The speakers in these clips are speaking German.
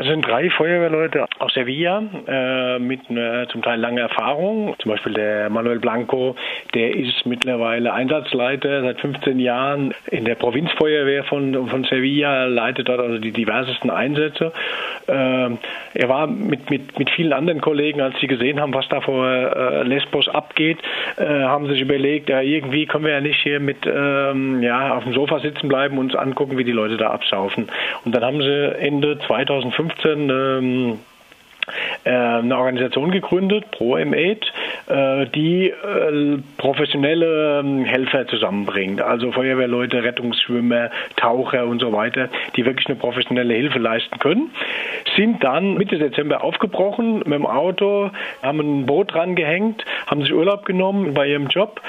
Also sind drei Feuerwehrleute aus Sevilla äh, mit äh, zum Teil langer Erfahrung. Zum Beispiel der Manuel Blanco, der ist mittlerweile Einsatzleiter seit 15 Jahren in der Provinzfeuerwehr von, von Sevilla, leitet dort also die diversesten Einsätze. Äh, er war mit, mit, mit vielen anderen Kollegen, als sie gesehen haben, was da vor äh, Lesbos abgeht, äh, haben sich überlegt, ja, irgendwie können wir ja nicht hier mit ähm, ja, auf dem Sofa sitzen bleiben und uns angucken, wie die Leute da absaufen. Und dann haben sie Ende 2015 ähm, äh, eine Organisation gegründet, ProM8, äh, die äh, professionelle ähm, Helfer zusammenbringt, also Feuerwehrleute, Rettungsschwimmer, Taucher und so weiter, die wirklich eine professionelle Hilfe leisten können, sind dann Mitte Dezember aufgebrochen mit dem Auto, haben ein Boot dran gehängt, haben sich Urlaub genommen bei ihrem Job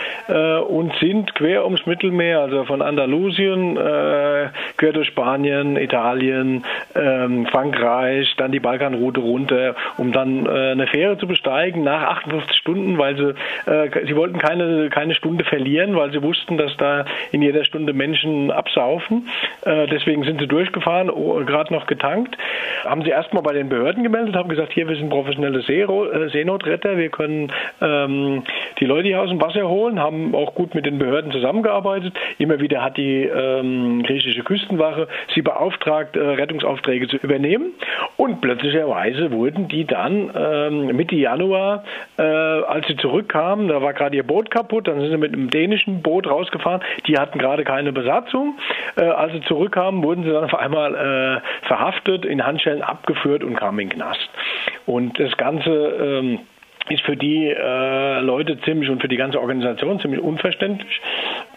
und sind quer ums Mittelmeer, also von Andalusien, quer durch Spanien, Italien, ähm, Frankreich, dann die Balkanroute runter um dann äh, eine Fähre zu besteigen nach 58 Stunden, weil sie, äh, sie wollten keine, keine Stunde verlieren, weil sie wussten, dass da in jeder Stunde Menschen absaufen. Äh, deswegen sind sie durchgefahren, gerade noch getankt. Haben sie erstmal bei den Behörden gemeldet, haben gesagt, hier, wir sind professionelle äh, Seenotretter, wir können ähm, die Leute hier aus dem Wasser holen, haben auch gut mit den Behörden zusammengearbeitet. Immer wieder hat die ähm, griechische Küstenwache sie beauftragt, äh, Rettungsaufträge zu übernehmen. Und plötzlicherweise wurden die dann ähm, Mitte Januar, äh, als sie zurückkamen, da war gerade ihr Boot kaputt, dann sind sie mit einem dänischen Boot rausgefahren, die hatten gerade keine Besatzung. Äh, als sie zurückkamen, wurden sie dann auf einmal äh, verhaftet, in Handschellen abgeführt und kamen in den Knast. Und das Ganze ähm, ist für die äh, Leute ziemlich und für die ganze Organisation ziemlich unverständlich.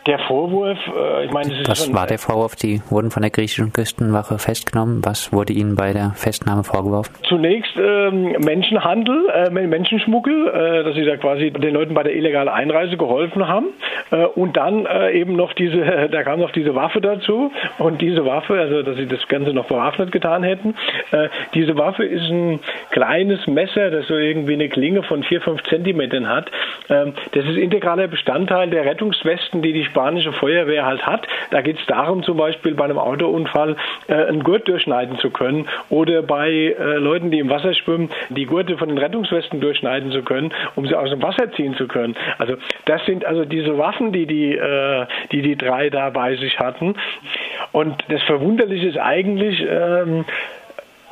Der Vorwurf, äh, ich meine, das ist Was war der Vorwurf? Die wurden von der griechischen Küstenwache festgenommen. Was wurde ihnen bei der Festnahme vorgeworfen? Zunächst ähm, Menschenhandel, äh, Menschenschmuggel, äh, dass sie da quasi den Leuten bei der illegalen Einreise geholfen haben. Äh, und dann äh, eben noch diese, da kam noch diese Waffe dazu. Und diese Waffe, also dass sie das Ganze noch bewaffnet getan hätten, äh, diese Waffe ist ein kleines Messer, das so irgendwie eine Klinge von vier, fünf Zentimetern hat. Ähm, das ist integraler Bestandteil der Rettungswesten, die die spanische Feuerwehr halt hat. Da geht es darum, zum Beispiel bei einem Autounfall äh, einen Gurt durchschneiden zu können oder bei äh, Leuten, die im Wasser schwimmen, die Gurte von den Rettungswesten durchschneiden zu können, um sie aus dem Wasser ziehen zu können. Also das sind also diese Waffen, die die, äh, die, die drei da bei sich hatten. Und das Verwunderliche ist eigentlich, ähm,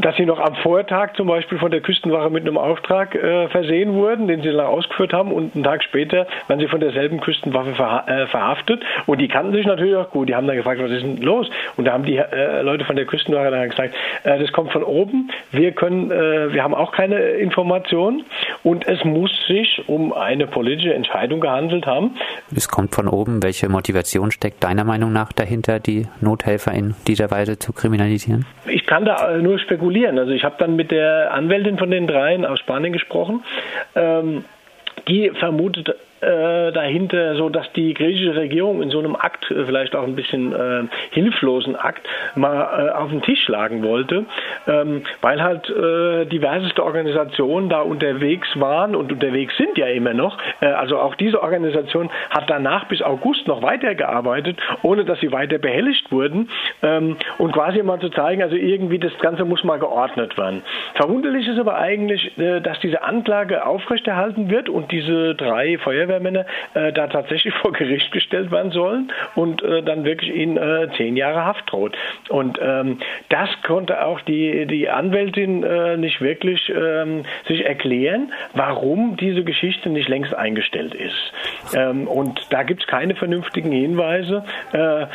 dass sie noch am Vortag zum Beispiel von der Küstenwache mit einem Auftrag äh, versehen wurden, den sie dann ausgeführt haben und einen Tag später werden sie von derselben Küstenwaffe verha äh, verhaftet und die kannten sich natürlich auch gut. Die haben dann gefragt, was ist denn los? Und da haben die äh, Leute von der Küstenwache dann gesagt, äh, das kommt von oben, wir können, äh, wir haben auch keine Informationen und es muss sich um eine politische Entscheidung gehandelt haben. Es kommt von oben. Welche Motivation steckt deiner Meinung nach dahinter, die Nothelfer in dieser Weise zu kriminalisieren? Ich kann da äh, nur spekulieren spekulieren. Also ich habe dann mit der Anwältin von den dreien aus Spanien gesprochen. Ähm, die vermutet äh, dahinter, so dass die griechische Regierung in so einem Akt, äh, vielleicht auch ein bisschen äh, hilflosen Akt, mal äh, auf den Tisch schlagen wollte, ähm, weil halt äh, diverseste Organisationen da unterwegs waren und unterwegs sind ja immer noch. Äh, also auch diese Organisation hat danach bis August noch weitergearbeitet, ohne dass sie weiter behelligt wurden ähm, und quasi mal zu zeigen, also irgendwie das Ganze muss mal geordnet werden. Verwunderlich ist aber eigentlich, äh, dass diese Anklage aufrechterhalten wird und diese drei Feuerwehr Feuerwehrmänner äh, da tatsächlich vor Gericht gestellt werden sollen und äh, dann wirklich ihnen äh, zehn Jahre Haft droht. Und ähm, das konnte auch die, die Anwältin äh, nicht wirklich ähm, sich erklären, warum diese Geschichte nicht längst eingestellt ist. Ähm, und da gibt es keine vernünftigen Hinweise, äh,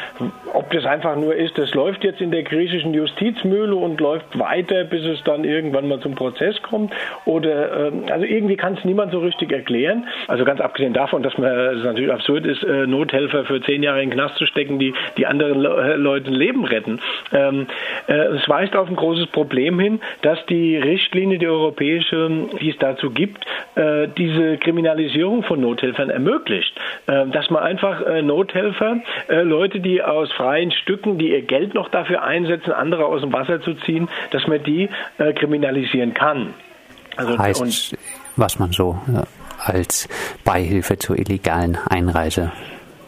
ob das einfach nur ist, das läuft jetzt in der griechischen Justizmühle und läuft weiter, bis es dann irgendwann mal zum Prozess kommt. Oder ähm, also irgendwie kann es niemand so richtig erklären. Also ganz abgesehen davon, dass man es natürlich absurd ist, äh, Nothelfer für zehn Jahre in den Knast zu stecken, die die anderen Le äh, Leuten Leben retten. Ähm, äh, es weist auf ein großes Problem hin, dass die Richtlinie, die europäische, die es dazu gibt, äh, diese Kriminalisierung von Nothelfern ermöglicht. Äh, dass man einfach äh, Nothelfer, Leute, die aus freien Stücken, die ihr Geld noch dafür einsetzen, andere aus dem Wasser zu ziehen, dass man die kriminalisieren kann. Also, heißt, was man so als Beihilfe zur illegalen Einreise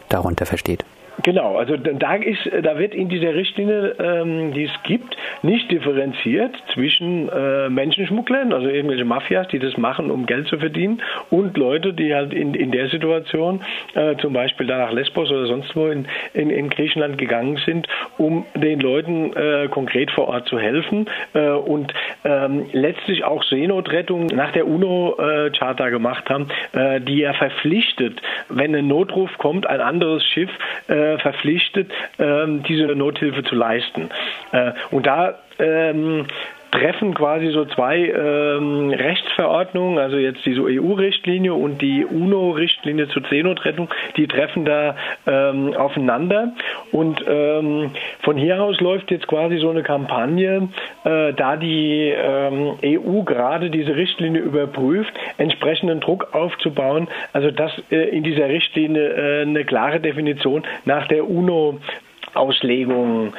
darunter versteht. Genau, also da ist, da wird in dieser Richtlinie, ähm, die es gibt, nicht differenziert zwischen äh, Menschenschmugglern, also irgendwelche Mafias, die das machen, um Geld zu verdienen, und Leute, die halt in, in der Situation äh, zum Beispiel da nach Lesbos oder sonst wo in, in, in Griechenland gegangen sind, um den Leuten äh, konkret vor Ort zu helfen äh, und ähm, letztlich auch Seenotrettung nach der UNO-Charta äh, gemacht haben, äh, die ja verpflichtet, wenn ein Notruf kommt, ein anderes Schiff äh, verpflichtet, ähm, diese Nothilfe zu leisten. Äh, und da ähm, treffen quasi so zwei ähm, Rechtsverordnungen, also jetzt diese EU-Richtlinie und die UNO-Richtlinie zur Seenotrettung, die treffen da ähm, aufeinander. Und ähm, von hier aus läuft jetzt quasi so eine Kampagne, äh, da die ähm, EU gerade diese Richtlinie überprüft, entsprechenden Druck aufzubauen, also dass äh, in dieser Richtlinie äh, eine klare Definition nach der UNO Auslegung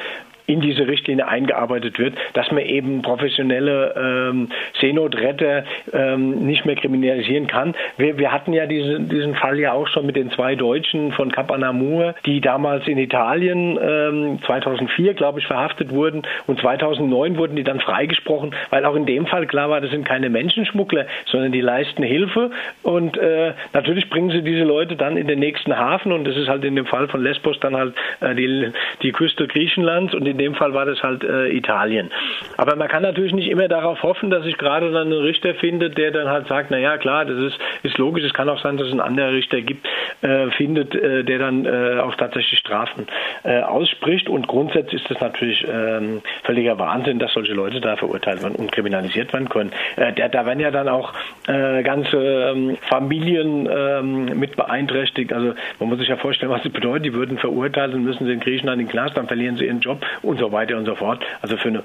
in diese Richtlinie eingearbeitet wird, dass man eben professionelle ähm, Seenotretter ähm, nicht mehr kriminalisieren kann. Wir, wir hatten ja diese, diesen Fall ja auch schon mit den zwei Deutschen von Cap Anamur, die damals in Italien ähm, 2004, glaube ich, verhaftet wurden. Und 2009 wurden die dann freigesprochen, weil auch in dem Fall klar war, das sind keine Menschenschmuggler, sondern die leisten Hilfe. Und äh, natürlich bringen sie diese Leute dann in den nächsten Hafen. Und das ist halt in dem Fall von Lesbos dann halt äh, die, die Küste Griechenlands. Und in dem Fall war das halt äh, Italien. Aber man kann natürlich nicht immer darauf hoffen, dass sich gerade dann ein Richter findet, der dann halt sagt, na ja, klar, das ist, ist logisch. Es kann auch sein, dass es ein anderer Richter gibt, äh, findet, äh, der dann äh, auch tatsächlich Strafen äh, ausspricht. Und grundsätzlich ist das natürlich ähm, völliger Wahnsinn, dass solche Leute da verurteilt werden und kriminalisiert werden können. Äh, da, da werden ja dann auch ganze ähm, Familien ähm, mit beeinträchtigt. Also man muss sich ja vorstellen, was das bedeutet. Die würden verurteilt und müssen sie in Griechenland in den Knast, dann verlieren sie ihren Job und so weiter und so fort. Also für eine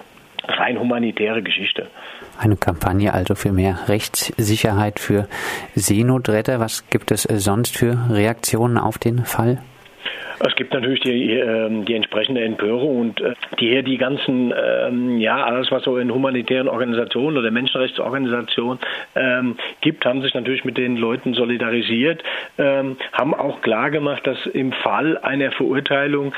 rein humanitäre Geschichte. Eine Kampagne also für mehr Rechtssicherheit für Seenotretter. Was gibt es sonst für Reaktionen auf den Fall? Es gibt natürlich die, ähm, die entsprechende Empörung und äh, die hier die ganzen, ähm, ja, alles was so in humanitären Organisationen oder Menschenrechtsorganisationen ähm, gibt, haben sich natürlich mit den Leuten solidarisiert, haben auch klar gemacht, dass im Fall einer Verurteilung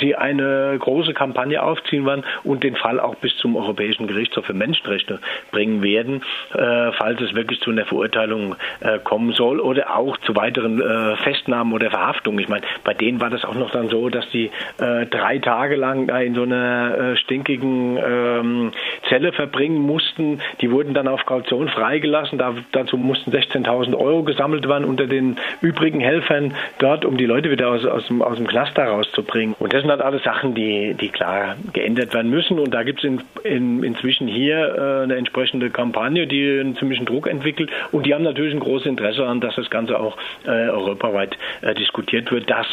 sie eine große Kampagne aufziehen werden und den Fall auch bis zum Europäischen Gerichtshof für Menschenrechte bringen werden, äh, falls es wirklich zu einer Verurteilung äh, kommen soll oder auch zu weiteren Festnahmen oder Verhaftungen. Ich meine, bei denen denen war das auch noch dann so, dass die äh, drei Tage lang da in so einer äh, stinkigen ähm, Zelle verbringen mussten. Die wurden dann auf Kaution freigelassen. Da, dazu mussten 16.000 Euro gesammelt werden unter den übrigen Helfern dort, um die Leute wieder aus, aus, dem, aus dem Cluster rauszubringen. Und das sind halt alles Sachen, die, die klar geändert werden müssen. Und da gibt es in, in, inzwischen hier äh, eine entsprechende Kampagne, die einen ziemlichen Druck entwickelt. Und die haben natürlich ein großes Interesse an, dass das Ganze auch äh, europaweit äh, diskutiert wird, dass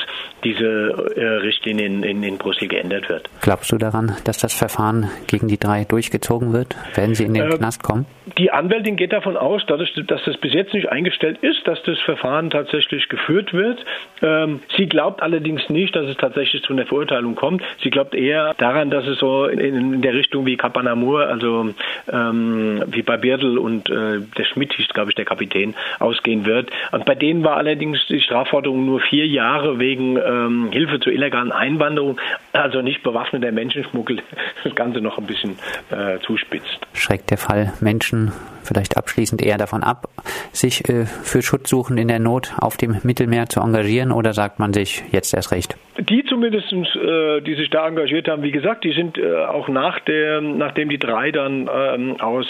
diese äh, Richtlinie in, in, in, Brüssel geändert wird. Glaubst du daran, dass das Verfahren gegen die drei durchgezogen wird? Werden sie in den äh, Knast kommen? Die Anwältin geht davon aus, dass, dass das bis jetzt nicht eingestellt ist, dass das Verfahren tatsächlich geführt wird. Ähm, sie glaubt allerdings nicht, dass es tatsächlich zu einer Verurteilung kommt. Sie glaubt eher daran, dass es so in, in der Richtung wie Kapanamur, also ähm, wie bei Birdl und äh, der Schmidt hieß, glaube ich, der Kapitän, ausgehen wird. Und bei denen war allerdings die Strafforderung nur vier Jahre wegen ähm, Hilfe zur illegalen Einwanderung, also nicht bewaffneter Menschenschmuggel, das Ganze noch ein bisschen äh, zuspitzt. Schreckt der Fall Menschen vielleicht abschließend eher davon ab, sich äh, für Schutzsuchen in der Not auf dem Mittelmeer zu engagieren oder sagt man sich jetzt erst recht? Die zumindest, äh, die sich da engagiert haben, wie gesagt, die sind äh, auch nach der, nachdem die drei dann ähm, aus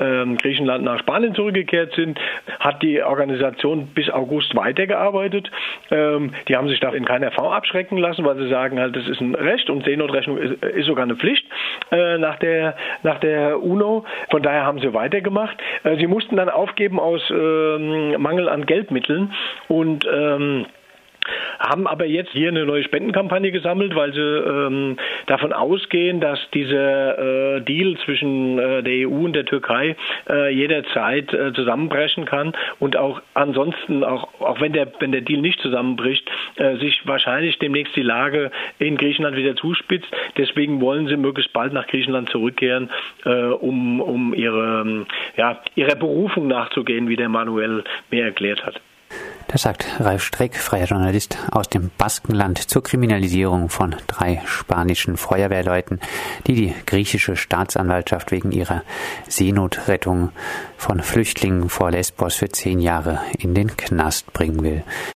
ähm, Griechenland nach Spanien zurückgekehrt sind, hat die Organisation bis August weitergearbeitet. Ähm, die haben sich da in keiner Form abschrecken lassen, weil sie sagen halt, das ist ein Recht und Seenotrechnung ist, ist sogar eine Pflicht äh, nach der nach der UNO. Von daher haben sie weitergemacht. Äh, sie mussten dann aufgeben aus ähm, Mangel an Geldmitteln und ähm, haben aber jetzt hier eine neue Spendenkampagne gesammelt, weil sie ähm, davon ausgehen, dass dieser äh, Deal zwischen äh, der EU und der Türkei äh, jederzeit äh, zusammenbrechen kann und auch ansonsten, auch, auch wenn, der, wenn der Deal nicht zusammenbricht, äh, sich wahrscheinlich demnächst die Lage in Griechenland wieder zuspitzt. Deswegen wollen sie möglichst bald nach Griechenland zurückkehren, äh, um, um ihre, ja, ihrer Berufung nachzugehen, wie der Manuel mir erklärt hat. Das sagt Ralf Streck, freier Journalist aus dem Baskenland zur Kriminalisierung von drei spanischen Feuerwehrleuten, die die griechische Staatsanwaltschaft wegen ihrer Seenotrettung von Flüchtlingen vor Lesbos für zehn Jahre in den Knast bringen will.